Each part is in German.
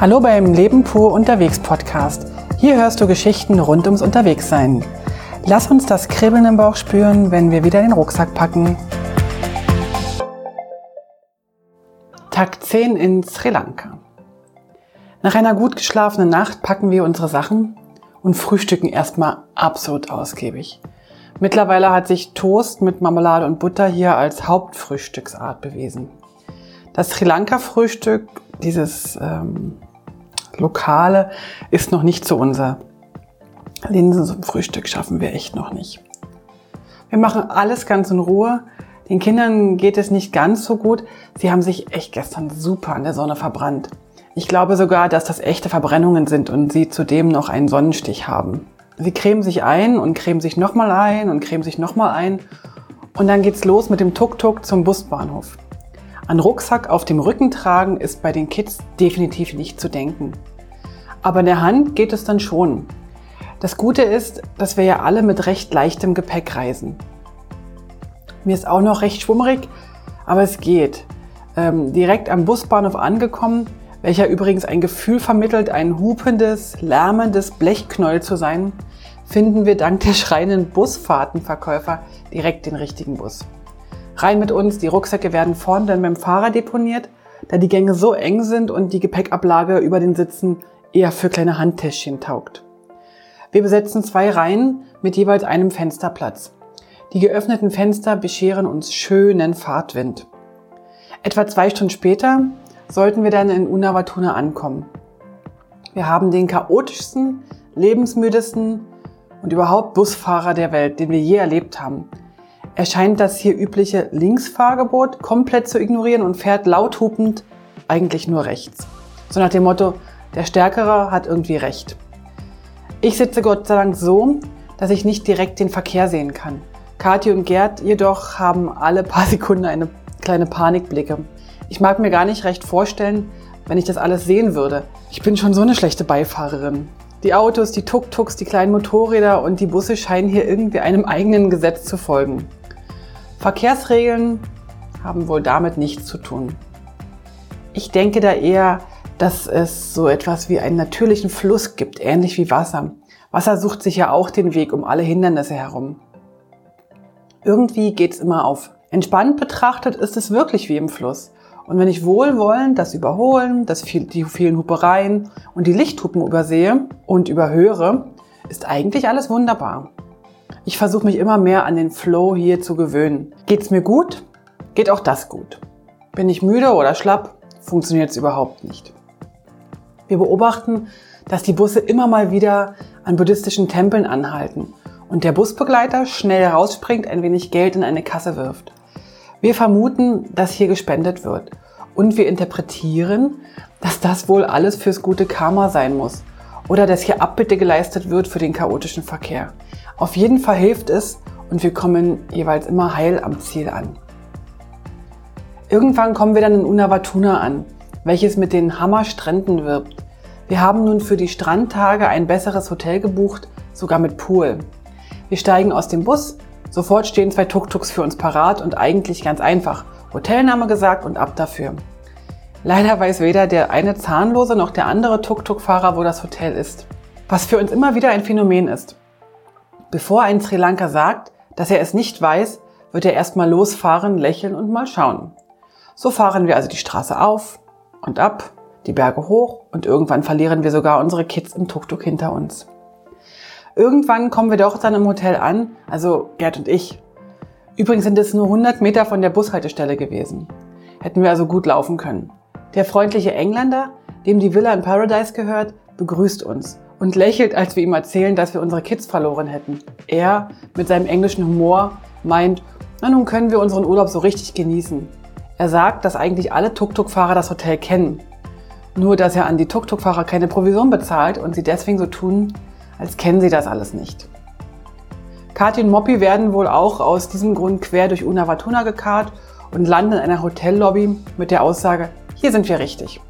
Hallo beim Leben pur unterwegs Podcast. Hier hörst du Geschichten rund ums Unterwegssein. Lass uns das Kribbeln im Bauch spüren, wenn wir wieder den Rucksack packen. Tag 10 in Sri Lanka. Nach einer gut geschlafenen Nacht packen wir unsere Sachen und frühstücken erstmal absolut ausgiebig. Mittlerweile hat sich Toast mit Marmelade und Butter hier als Hauptfrühstücksart bewiesen. Das Sri Lanka-Frühstück, dieses ähm, Lokale, ist noch nicht so unser. Linsen zum Frühstück schaffen wir echt noch nicht. Wir machen alles ganz in Ruhe. Den Kindern geht es nicht ganz so gut. Sie haben sich echt gestern super an der Sonne verbrannt. Ich glaube sogar, dass das echte Verbrennungen sind und sie zudem noch einen Sonnenstich haben. Sie cremen sich ein und cremen sich nochmal ein und cremen sich nochmal ein. Und dann geht's los mit dem Tuk-Tuk zum Busbahnhof. An Rucksack auf dem Rücken tragen ist bei den Kids definitiv nicht zu denken. Aber in der Hand geht es dann schon. Das Gute ist, dass wir ja alle mit recht leichtem Gepäck reisen. Mir ist auch noch recht schwummerig, aber es geht. Ähm, direkt am Busbahnhof angekommen, welcher übrigens ein Gefühl vermittelt, ein hupendes, lärmendes Blechknäuel zu sein, finden wir dank der schreienden Busfahrtenverkäufer direkt den richtigen Bus. Rein mit uns, die Rucksäcke werden vorn dann beim Fahrer deponiert, da die Gänge so eng sind und die Gepäckablage über den Sitzen eher für kleine Handtäschchen taugt. Wir besetzen zwei Reihen mit jeweils einem Fensterplatz. Die geöffneten Fenster bescheren uns schönen Fahrtwind. Etwa zwei Stunden später sollten wir dann in Unawatuna ankommen. Wir haben den chaotischsten, lebensmüdesten und überhaupt Busfahrer der Welt, den wir je erlebt haben. Er scheint das hier übliche Linksfahrgebot komplett zu ignorieren und fährt laut hupend eigentlich nur rechts. So nach dem Motto, der Stärkere hat irgendwie recht. Ich sitze Gott sei Dank so, dass ich nicht direkt den Verkehr sehen kann. Kathi und Gerd jedoch haben alle paar Sekunden eine kleine Panikblicke. Ich mag mir gar nicht recht vorstellen, wenn ich das alles sehen würde. Ich bin schon so eine schlechte Beifahrerin. Die Autos, die Tuk-Tuks, die kleinen Motorräder und die Busse scheinen hier irgendwie einem eigenen Gesetz zu folgen. Verkehrsregeln haben wohl damit nichts zu tun. Ich denke da eher, dass es so etwas wie einen natürlichen Fluss gibt, ähnlich wie Wasser. Wasser sucht sich ja auch den Weg um alle Hindernisse herum. Irgendwie geht's immer auf. Entspannt betrachtet ist es wirklich wie im Fluss. Und wenn ich wohlwollend das Überholen, das viel, die vielen Hupereien und die Lichthupen übersehe und überhöre, ist eigentlich alles wunderbar. Ich versuche mich immer mehr an den Flow hier zu gewöhnen. Geht's mir gut? Geht auch das gut. Bin ich müde oder schlapp? Funktioniert es überhaupt nicht. Wir beobachten, dass die Busse immer mal wieder an buddhistischen Tempeln anhalten und der Busbegleiter schnell rausspringt, ein wenig Geld in eine Kasse wirft. Wir vermuten, dass hier gespendet wird und wir interpretieren, dass das wohl alles fürs gute Karma sein muss oder dass hier Abbitte geleistet wird für den chaotischen Verkehr. Auf jeden Fall hilft es und wir kommen jeweils immer heil am Ziel an. Irgendwann kommen wir dann in Unawatuna an, welches mit den Hammerstränden wirbt. Wir haben nun für die Strandtage ein besseres Hotel gebucht, sogar mit Pool. Wir steigen aus dem Bus, sofort stehen zwei Tuk-Tuks für uns parat und eigentlich ganz einfach. Hotelname gesagt und ab dafür. Leider weiß weder der eine Zahnlose noch der andere Tuk-Tuk-Fahrer, wo das Hotel ist. Was für uns immer wieder ein Phänomen ist. Bevor ein Sri Lanka sagt, dass er es nicht weiß, wird er erstmal losfahren, lächeln und mal schauen. So fahren wir also die Straße auf und ab, die Berge hoch und irgendwann verlieren wir sogar unsere Kids im Tuk-Tuk hinter uns. Irgendwann kommen wir doch dann im Hotel an, also Gerd und ich. Übrigens sind es nur 100 Meter von der Bushaltestelle gewesen. Hätten wir also gut laufen können. Der freundliche Engländer, dem die Villa in Paradise gehört, begrüßt uns und lächelt, als wir ihm erzählen, dass wir unsere Kids verloren hätten. Er, mit seinem englischen Humor, meint, na nun können wir unseren Urlaub so richtig genießen. Er sagt, dass eigentlich alle Tuk-Tuk-Fahrer das Hotel kennen. Nur, dass er an die Tuk-Tuk-Fahrer keine Provision bezahlt und sie deswegen so tun, als kennen sie das alles nicht. Kathi und Moppy werden wohl auch aus diesem Grund quer durch Unawatuna gekarrt und landen in einer Hotellobby mit der Aussage, hier sind wir richtig.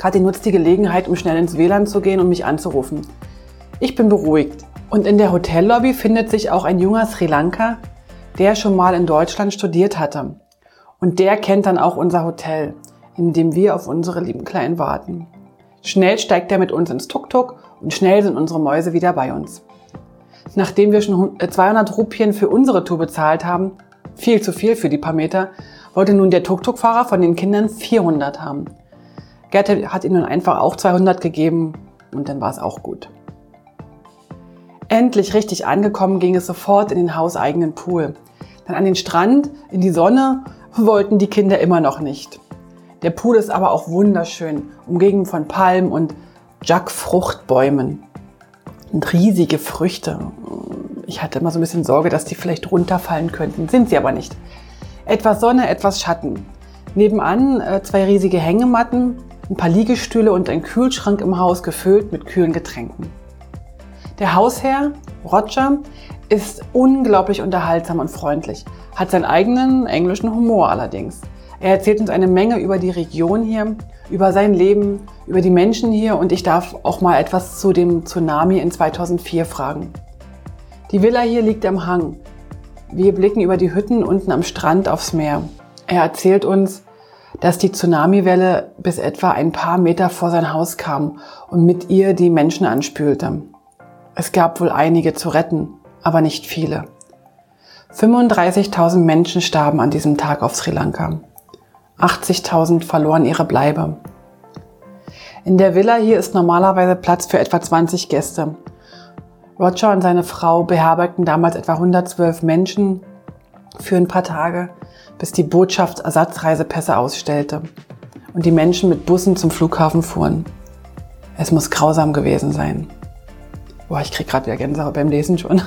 Kathi nutzt die Gelegenheit, um schnell ins WLAN zu gehen und mich anzurufen. Ich bin beruhigt. Und in der Hotellobby findet sich auch ein junger Sri Lanka, der schon mal in Deutschland studiert hatte. Und der kennt dann auch unser Hotel, in dem wir auf unsere lieben Kleinen warten. Schnell steigt er mit uns ins Tuk-Tuk und schnell sind unsere Mäuse wieder bei uns. Nachdem wir schon 200 Rupien für unsere Tour bezahlt haben, viel zu viel für die paar Meter, wollte nun der Tuk-Tuk-Fahrer von den Kindern 400 haben. Gerd hat ihnen einfach auch 200 gegeben und dann war es auch gut. Endlich richtig angekommen ging es sofort in den hauseigenen Pool. Dann an den Strand, in die Sonne wollten die Kinder immer noch nicht. Der Pool ist aber auch wunderschön, umgeben von Palmen und Jackfruchtbäumen und riesige Früchte. Ich hatte immer so ein bisschen Sorge, dass die vielleicht runterfallen könnten. Sind sie aber nicht. Etwas Sonne, etwas Schatten. Nebenan äh, zwei riesige Hängematten, ein paar Liegestühle und ein Kühlschrank im Haus gefüllt mit kühlen Getränken. Der Hausherr, Roger, ist unglaublich unterhaltsam und freundlich, hat seinen eigenen englischen Humor allerdings. Er erzählt uns eine Menge über die Region hier, über sein Leben, über die Menschen hier und ich darf auch mal etwas zu dem Tsunami in 2004 fragen. Die Villa hier liegt am Hang. Wir blicken über die Hütten unten am Strand aufs Meer. Er erzählt uns, dass die Tsunamiwelle bis etwa ein paar Meter vor sein Haus kam und mit ihr die Menschen anspülte. Es gab wohl einige zu retten, aber nicht viele. 35.000 Menschen starben an diesem Tag auf Sri Lanka. 80.000 verloren ihre Bleibe. In der Villa hier ist normalerweise Platz für etwa 20 Gäste. Roger und seine Frau beherbergten damals etwa 112 Menschen für ein paar Tage, bis die Botschaft Ersatzreisepässe ausstellte und die Menschen mit Bussen zum Flughafen fuhren. Es muss grausam gewesen sein. Boah, ich krieg gerade wieder Gänsehaut beim Lesen schon.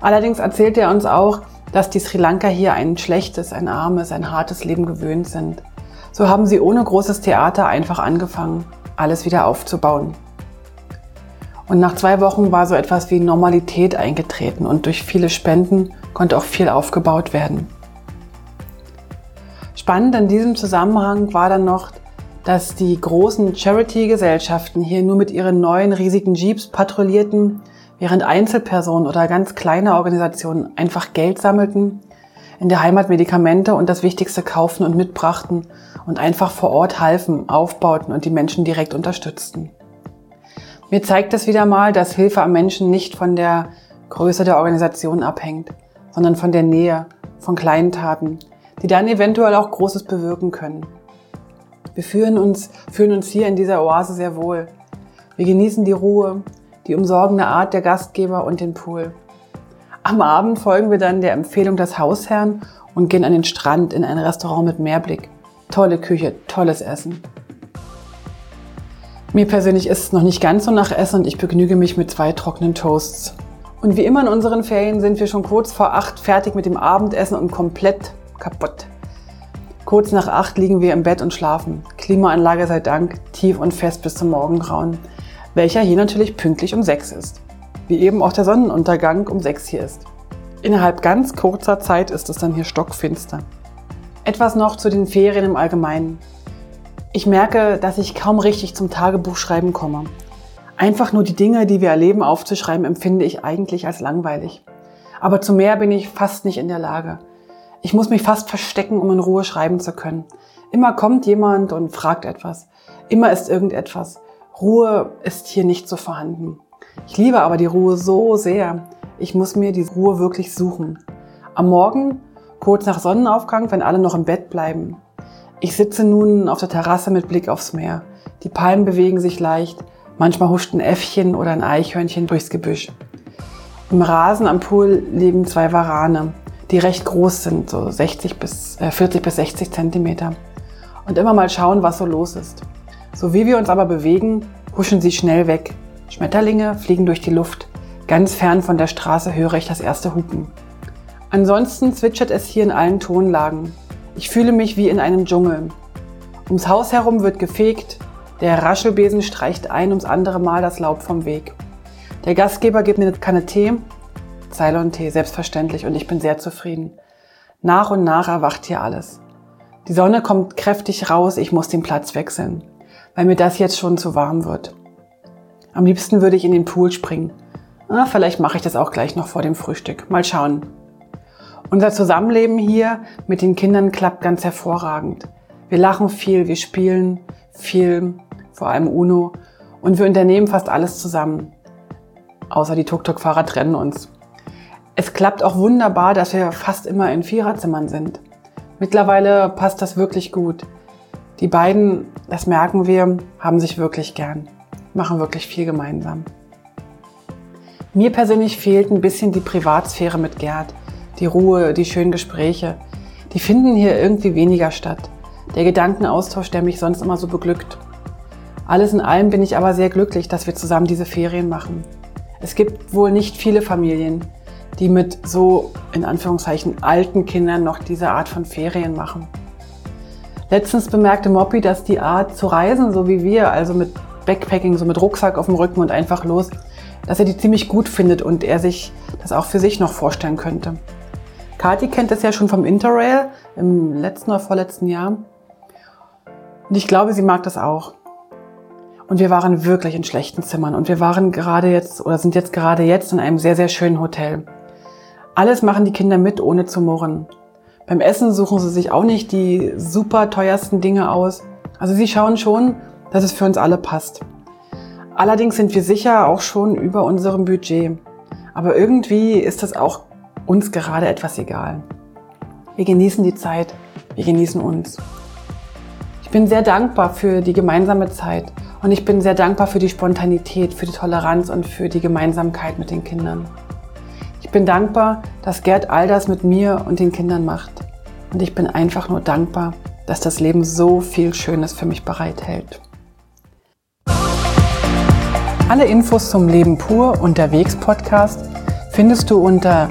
Allerdings erzählt er uns auch, dass die Sri Lanka hier ein schlechtes, ein armes, ein hartes Leben gewöhnt sind. So haben sie ohne großes Theater einfach angefangen, alles wieder aufzubauen. Und nach zwei Wochen war so etwas wie Normalität eingetreten und durch viele Spenden konnte auch viel aufgebaut werden. Spannend in diesem Zusammenhang war dann noch, dass die großen Charity-Gesellschaften hier nur mit ihren neuen riesigen Jeeps patrouillierten während Einzelpersonen oder ganz kleine Organisationen einfach Geld sammelten, in der Heimat Medikamente und das Wichtigste kauften und mitbrachten und einfach vor Ort halfen, aufbauten und die Menschen direkt unterstützten. Mir zeigt es wieder mal, dass Hilfe am Menschen nicht von der Größe der Organisation abhängt, sondern von der Nähe, von kleinen Taten, die dann eventuell auch Großes bewirken können. Wir fühlen uns, fühlen uns hier in dieser Oase sehr wohl. Wir genießen die Ruhe, die umsorgende Art der Gastgeber und den Pool. Am Abend folgen wir dann der Empfehlung des Hausherrn und gehen an den Strand in ein Restaurant mit Meerblick. Tolle Küche, tolles Essen. Mir persönlich ist es noch nicht ganz so nach Essen und ich begnüge mich mit zwei trockenen Toasts. Und wie immer in unseren Ferien sind wir schon kurz vor acht fertig mit dem Abendessen und komplett kaputt. Kurz nach acht liegen wir im Bett und schlafen. Klimaanlage sei Dank, tief und fest bis zum Morgengrauen welcher hier natürlich pünktlich um 6 ist. Wie eben auch der Sonnenuntergang um 6 hier ist. Innerhalb ganz kurzer Zeit ist es dann hier stockfinster. Etwas noch zu den Ferien im Allgemeinen. Ich merke, dass ich kaum richtig zum Tagebuchschreiben komme. Einfach nur die Dinge, die wir erleben, aufzuschreiben, empfinde ich eigentlich als langweilig. Aber zu mehr bin ich fast nicht in der Lage. Ich muss mich fast verstecken, um in Ruhe schreiben zu können. Immer kommt jemand und fragt etwas. Immer ist irgendetwas. Ruhe ist hier nicht so vorhanden. Ich liebe aber die Ruhe so sehr. Ich muss mir die Ruhe wirklich suchen. Am Morgen, kurz nach Sonnenaufgang, wenn alle noch im Bett bleiben. Ich sitze nun auf der Terrasse mit Blick aufs Meer. Die Palmen bewegen sich leicht. Manchmal huscht ein Äffchen oder ein Eichhörnchen durchs Gebüsch. Im Rasen am Pool leben zwei Warane, die recht groß sind, so 60 bis, äh, 40 bis 60 Zentimeter. Und immer mal schauen, was so los ist. So wie wir uns aber bewegen, huschen sie schnell weg. Schmetterlinge fliegen durch die Luft. Ganz fern von der Straße höre ich das erste Hupen. Ansonsten zwitschert es hier in allen Tonlagen. Ich fühle mich wie in einem Dschungel. Ums Haus herum wird gefegt, der Raschelbesen streicht ein ums andere Mal das Laub vom Weg. Der Gastgeber gibt mir eine Kanne Tee, Ceylon-Tee, selbstverständlich, und ich bin sehr zufrieden. Nach und nach erwacht hier alles. Die Sonne kommt kräftig raus, ich muss den Platz wechseln weil mir das jetzt schon zu warm wird. Am liebsten würde ich in den Pool springen. Na, vielleicht mache ich das auch gleich noch vor dem Frühstück. Mal schauen. Unser Zusammenleben hier mit den Kindern klappt ganz hervorragend. Wir lachen viel, wir spielen viel, vor allem Uno, und wir unternehmen fast alles zusammen. Außer die Tuk-Tuk-Fahrer trennen uns. Es klappt auch wunderbar, dass wir fast immer in Viererzimmern sind. Mittlerweile passt das wirklich gut. Die beiden, das merken wir, haben sich wirklich gern, machen wirklich viel gemeinsam. Mir persönlich fehlt ein bisschen die Privatsphäre mit Gerd, die Ruhe, die schönen Gespräche. Die finden hier irgendwie weniger statt. Der Gedankenaustausch, der mich sonst immer so beglückt. Alles in allem bin ich aber sehr glücklich, dass wir zusammen diese Ferien machen. Es gibt wohl nicht viele Familien, die mit so in Anführungszeichen alten Kindern noch diese Art von Ferien machen. Letztens bemerkte Moppy, dass die Art zu reisen, so wie wir, also mit Backpacking, so mit Rucksack auf dem Rücken und einfach los, dass er die ziemlich gut findet und er sich das auch für sich noch vorstellen könnte. Kati kennt das ja schon vom Interrail im letzten oder vorletzten Jahr. Und ich glaube, sie mag das auch. Und wir waren wirklich in schlechten Zimmern und wir waren gerade jetzt oder sind jetzt gerade jetzt in einem sehr, sehr schönen Hotel. Alles machen die Kinder mit, ohne zu murren. Beim Essen suchen sie sich auch nicht die super teuersten Dinge aus. Also sie schauen schon, dass es für uns alle passt. Allerdings sind wir sicher auch schon über unserem Budget. Aber irgendwie ist das auch uns gerade etwas egal. Wir genießen die Zeit, wir genießen uns. Ich bin sehr dankbar für die gemeinsame Zeit und ich bin sehr dankbar für die Spontanität, für die Toleranz und für die Gemeinsamkeit mit den Kindern. Ich bin dankbar, dass Gerd all das mit mir und den Kindern macht. Und ich bin einfach nur dankbar, dass das Leben so viel Schönes für mich bereithält. Alle Infos zum Leben pur unterwegs Podcast findest du unter